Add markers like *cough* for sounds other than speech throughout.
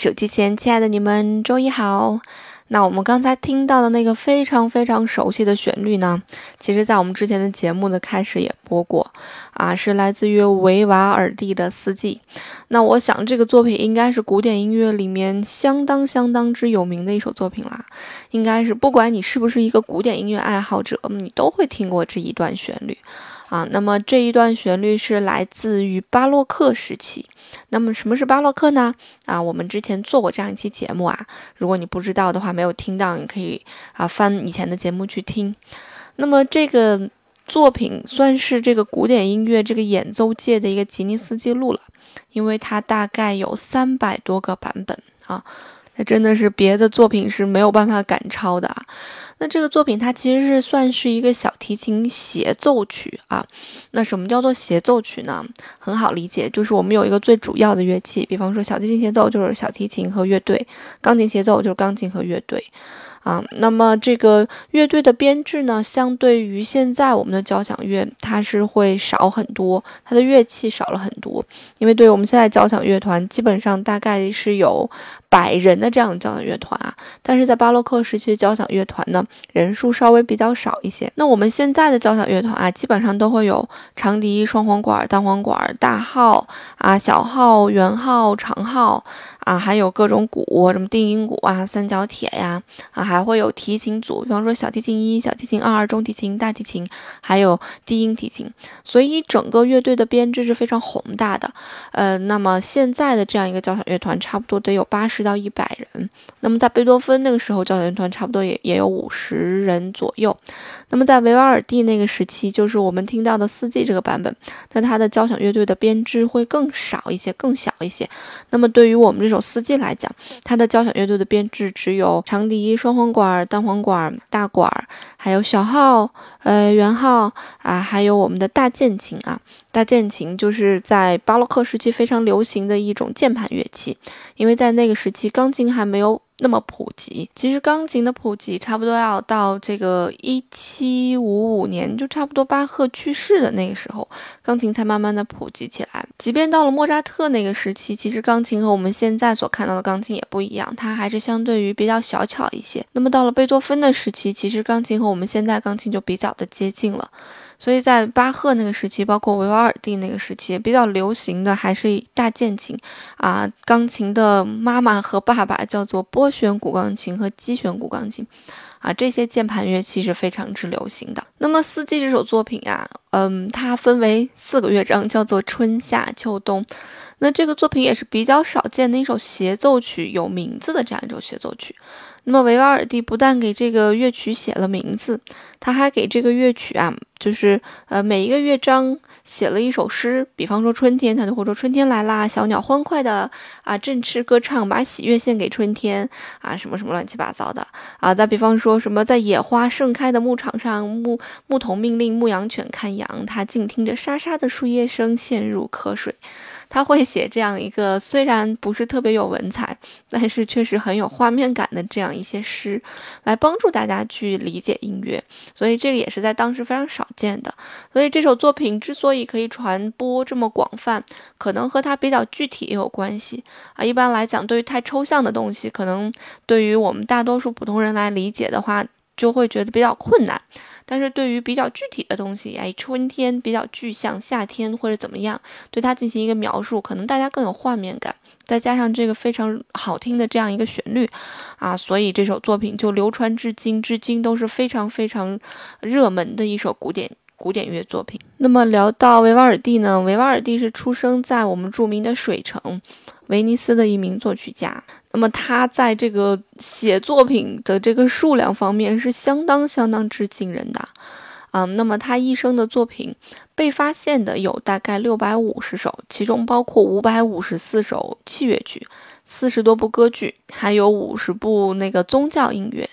手机前，亲爱的你们，周一好。那我们刚才听到的那个非常非常熟悉的旋律呢，其实在我们之前的节目的开始也播过啊，是来自于维瓦尔第的《四季》。那我想这个作品应该是古典音乐里面相当相当之有名的一首作品啦，应该是不管你是不是一个古典音乐爱好者，你都会听过这一段旋律。啊，那么这一段旋律是来自于巴洛克时期。那么什么是巴洛克呢？啊，我们之前做过这样一期节目啊，如果你不知道的话，没有听到，你可以啊翻以前的节目去听。那么这个作品算是这个古典音乐这个演奏界的一个吉尼斯纪录了，因为它大概有三百多个版本啊，那真的是别的作品是没有办法赶超的啊。那这个作品它其实是算是一个小提琴协奏曲啊。那什么叫做协奏曲呢？很好理解，就是我们有一个最主要的乐器，比方说小提琴协奏就是小提琴和乐队，钢琴协奏就是钢琴和乐队。啊，那么这个乐队的编制呢，相对于现在我们的交响乐，它是会少很多，它的乐器少了很多。因为对于我们现在交响乐团，基本上大概是有百人的这样的交响乐团啊，但是在巴洛克时期的交响乐团呢，人数稍微比较少一些。那我们现在的交响乐团啊，基本上都会有长笛、双簧管、单簧管、大号啊、小号、圆号、长号。啊，还有各种鼓，什么定音鼓啊、三角铁呀，啊，还会有提琴组，比方说小提琴一、小提琴二、中提琴、大提琴，还有低音提琴。所以整个乐队的编制是非常宏大的。呃，那么现在的这样一个交响乐团，差不多得有八十到一百人。那么在贝多芬那个时候，交响乐团差不多也也有五十人左右。那么在维瓦尔第那个时期，就是我们听到的四季这个版本，那它的交响乐队的编制会更少一些，更小一些。那么对于我们这首四季来讲，它的交响乐队的编制只有长笛、双簧管、单簧管、大管，还有小号、呃圆号啊，还有我们的大键琴啊。大键琴就是在巴洛克时期非常流行的一种键盘乐器，因为在那个时期钢琴还没有。那么普及，其实钢琴的普及差不多要到这个一七五五年，就差不多巴赫去世的那个时候，钢琴才慢慢的普及起来。即便到了莫扎特那个时期，其实钢琴和我们现在所看到的钢琴也不一样，它还是相对于比较小巧一些。那么到了贝多芬的时期，其实钢琴和我们现在钢琴就比较的接近了。所以在巴赫那个时期，包括维瓦尔第那个时期，比较流行的还是大键琴啊，钢琴的妈妈和爸爸叫做拨弦古钢琴和击弦古钢琴，啊，这些键盘乐器是非常之流行的。那么《四季》这首作品啊，嗯，它分为四个乐章，叫做春夏秋冬。那这个作品也是比较少见的一首协奏曲，有名字的这样一首协奏曲。那么维瓦尔第不但给这个乐曲写了名字，他还给这个乐曲啊，就是呃每一个乐章写了一首诗。比方说春天，他就会说春天来啦，小鸟欢快的啊振翅歌唱，把喜悦献给春天啊什么什么乱七八糟的啊。再比方说什么在野花盛开的牧场上，牧牧童命令牧羊犬看羊，他静听着沙沙的树叶声，陷入瞌睡。他会写这样一个虽然不是特别有文采，但是确实很有画面感的这样一些诗，来帮助大家去理解音乐。所以这个也是在当时非常少见的。所以这首作品之所所以可以传播这么广泛，可能和它比较具体也有关系啊。一般来讲，对于太抽象的东西，可能对于我们大多数普通人来理解的话，就会觉得比较困难。但是对于比较具体的东西，哎，春天比较具象，夏天或者怎么样，对它进行一个描述，可能大家更有画面感。再加上这个非常好听的这样一个旋律，啊，所以这首作品就流传至今，至今都是非常非常热门的一首古典古典乐作品。那么聊到维瓦尔第呢，维瓦尔第是出生在我们著名的水城。威尼斯的一名作曲家，那么他在这个写作品的这个数量方面是相当相当之惊人的，啊，那么他一生的作品被发现的有大概六百五十首，其中包括五百五十四首器乐曲，四十多部歌剧，还有五十部那个宗教音乐，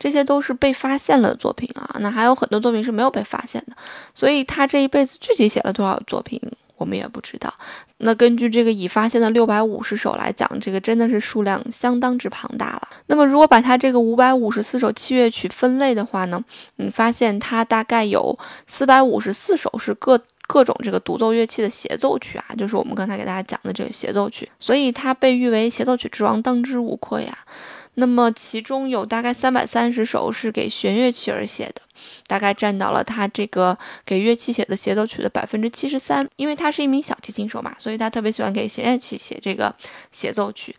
这些都是被发现了的作品啊。那还有很多作品是没有被发现的，所以他这一辈子具体写了多少作品？我们也不知道。那根据这个已发现的六百五十首来讲，这个真的是数量相当之庞大了。那么如果把它这个五百五十四首器乐曲分类的话呢，你发现它大概有四百五十四首是各各种这个独奏乐器的协奏曲啊，就是我们刚才给大家讲的这个协奏曲，所以他被誉为协奏曲之王，当之无愧啊。那么其中有大概三百三十首是给弦乐器而写的，大概占到了他这个给乐器写的协奏曲的百分之七十三。因为他是一名小提琴手嘛，所以他特别喜欢给弦乐器写这个协奏曲。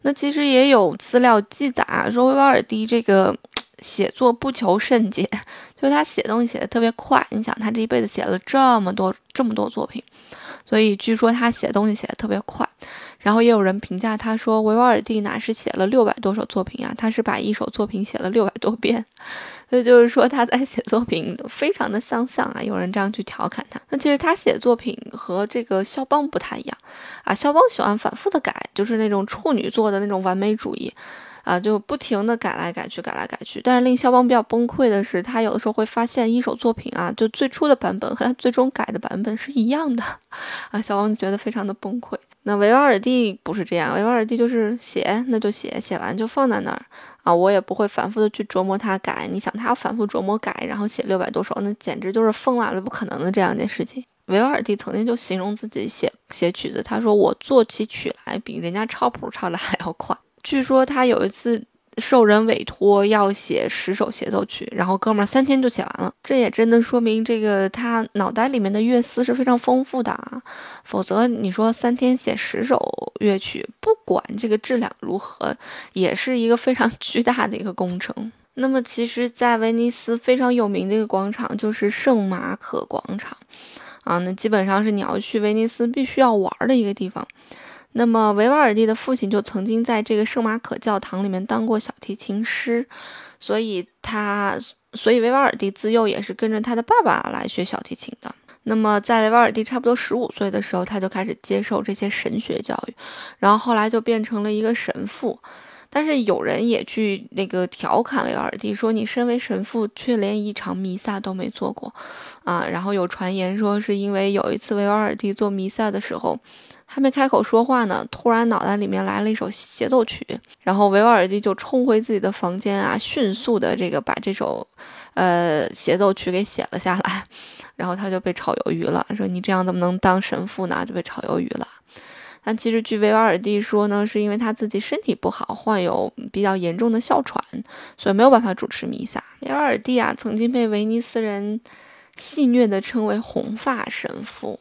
那其实也有资料记载啊，说维瓦尔第这个写作不求甚解，就是他写东西写的特别快。你想，他这一辈子写了这么多这么多作品，所以据说他写东西写的特别快。然后也有人评价他说，维瓦尔第哪是写了六百多首作品啊，他是把一首作品写了六百多遍，*laughs* 所以就是说他在写作品非常的相像啊。有人这样去调侃他。那其实他写作品和这个肖邦不太一样啊，肖邦喜欢反复的改，就是那种处女座的那种完美主义。啊，就不停的改来改去，改来改去。但是令肖邦比较崩溃的是，他有的时候会发现一首作品啊，就最初的版本和他最终改的版本是一样的，*laughs* 啊，肖邦就觉得非常的崩溃。那维瓦尔第不是这样，维瓦尔第就是写，那就写，写完就放在那儿啊，我也不会反复的去琢磨它改。你想他反复琢磨改，然后写六百多首，那简直就是疯了，不可能的这样一件事情。维瓦尔第曾经就形容自己写写曲子，他说我做起曲来比人家抄谱抄的还要快。据说他有一次受人委托要写十首协奏曲，然后哥们儿三天就写完了。这也真的说明这个他脑袋里面的乐思是非常丰富的啊。否则你说三天写十首乐曲，不管这个质量如何，也是一个非常 *laughs* 巨大的一个工程。那么其实，在威尼斯非常有名的一个广场就是圣马可广场啊，那基本上是你要去威尼斯必须要玩的一个地方。那么维瓦尔第的父亲就曾经在这个圣马可教堂里面当过小提琴师，所以他，所以维瓦尔第自幼也是跟着他的爸爸来学小提琴的。那么在维瓦尔第差不多十五岁的时候，他就开始接受这些神学教育，然后后来就变成了一个神父。但是有人也去那个调侃维瓦尔第，说你身为神父却连一场弥撒都没做过，啊，然后有传言说是因为有一次维瓦尔第做弥撒的时候。还没开口说话呢，突然脑袋里面来了一首协奏曲，然后维瓦尔第就冲回自己的房间啊，迅速的这个把这首，呃协奏曲给写了下来，然后他就被炒鱿鱼了，说你这样怎么能当神父呢？就被炒鱿鱼了。但其实据维瓦尔第说呢，是因为他自己身体不好，患有比较严重的哮喘，所以没有办法主持弥撒。维瓦尔第啊，曾经被威尼斯人戏谑地称为红发神父。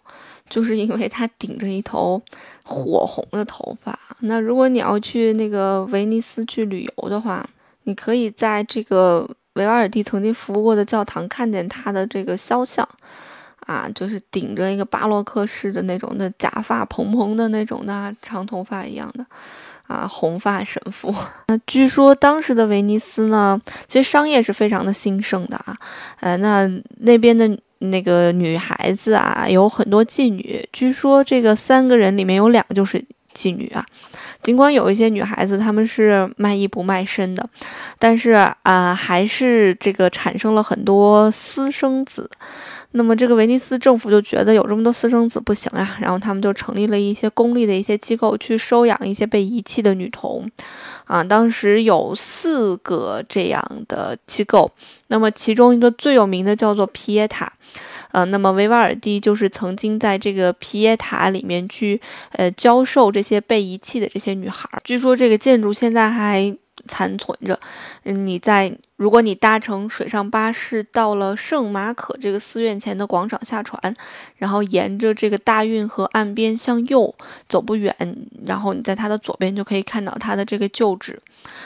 就是因为他顶着一头火红的头发。那如果你要去那个威尼斯去旅游的话，你可以在这个维瓦尔第曾经服务过的教堂看见他的这个肖像，啊，就是顶着一个巴洛克式的那种的假发，蓬蓬的那种的长头发一样的，啊，红发神父。*laughs* 那据说当时的威尼斯呢，其实商业是非常的兴盛的啊，呃，那那边的。那个女孩子啊，有很多妓女。据说这个三个人里面有两个就是妓女啊。尽管有一些女孩子她们是卖艺不卖身的，但是啊，还是这个产生了很多私生子。那么这个威尼斯政府就觉得有这么多私生子不行啊，然后他们就成立了一些公立的一些机构去收养一些被遗弃的女童。啊，当时有四个这样的机构，那么其中一个最有名的叫做皮耶塔，呃，那么维瓦尔第就是曾经在这个皮耶塔里面去，呃，教授这些被遗弃的这些女孩。据说这个建筑现在还。残存着，嗯，你在如果你搭乘水上巴士到了圣马可这个寺院前的广场下船，然后沿着这个大运河岸边向右走不远，然后你在它的左边就可以看到它的这个旧址。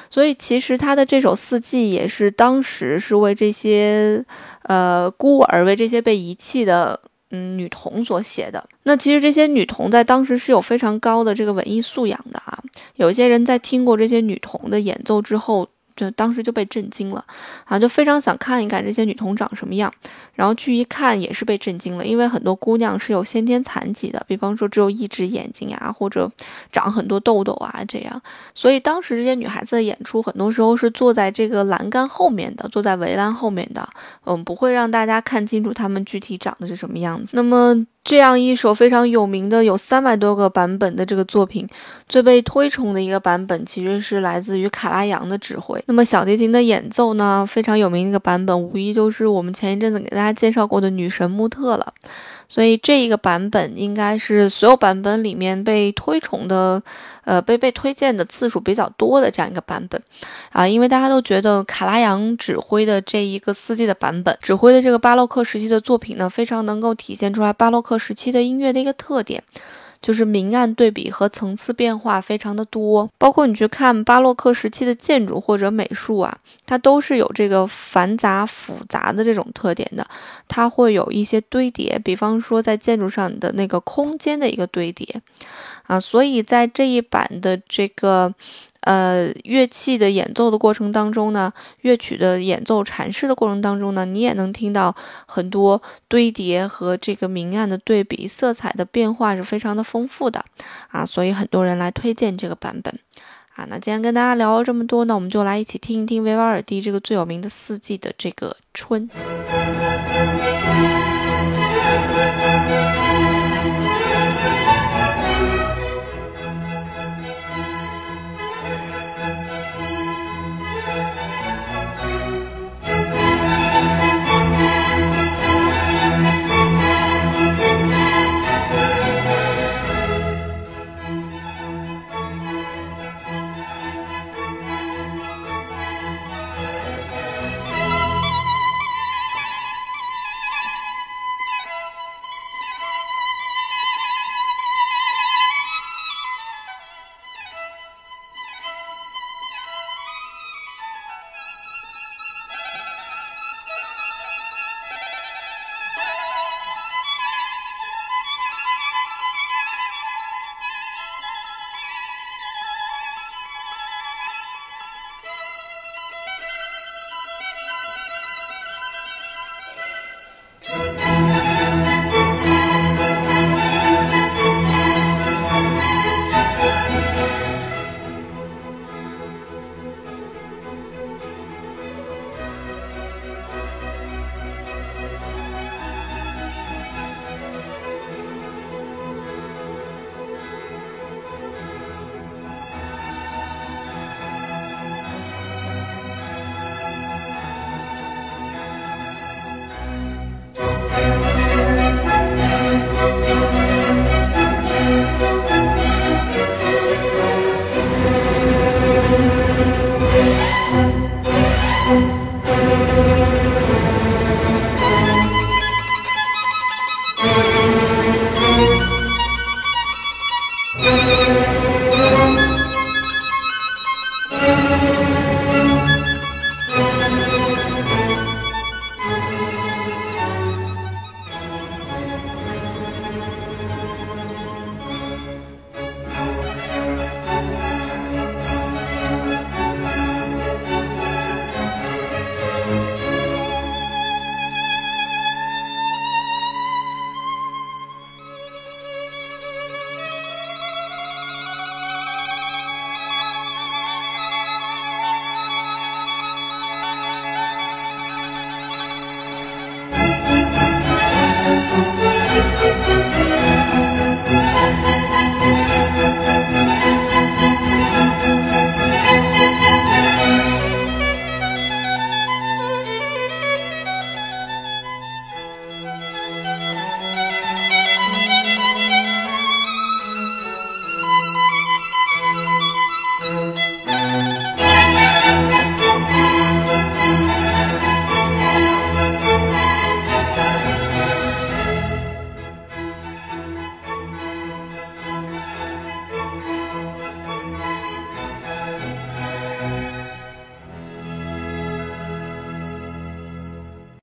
所以其实他的这首四季也是当时是为这些呃孤儿，为这些被遗弃的。嗯，女童所写的那其实这些女童在当时是有非常高的这个文艺素养的啊。有些人在听过这些女童的演奏之后。就当时就被震惊了，啊，就非常想看一看这些女童长什么样，然后去一看也是被震惊了，因为很多姑娘是有先天残疾的，比方说只有一只眼睛呀，或者长很多痘痘啊这样，所以当时这些女孩子的演出很多时候是坐在这个栏杆后面的，坐在围栏后面的，嗯，不会让大家看清楚她们具体长得是什么样子。那么。这样一首非常有名的、有三百多个版本的这个作品，最被推崇的一个版本，其实是来自于卡拉扬的指挥。那么小提琴的演奏呢，非常有名的一个版本，无疑就是我们前一阵子给大家介绍过的女神穆特了。所以这一个版本应该是所有版本里面被推崇的，呃，被被推荐的次数比较多的这样一个版本啊，因为大家都觉得卡拉扬指挥的这一个四季的版本，指挥的这个巴洛克时期的作品呢，非常能够体现出来巴洛克时期的音乐的一个特点。就是明暗对比和层次变化非常的多，包括你去看巴洛克时期的建筑或者美术啊，它都是有这个繁杂复杂的这种特点的，它会有一些堆叠，比方说在建筑上的那个空间的一个堆叠啊，所以在这一版的这个。呃，乐器的演奏的过程当中呢，乐曲的演奏阐释的过程当中呢，你也能听到很多堆叠和这个明暗的对比，色彩的变化是非常的丰富的啊，所以很多人来推荐这个版本啊。那今天跟大家聊了这么多呢，我们就来一起听一听维瓦尔第这个最有名的四季的这个春。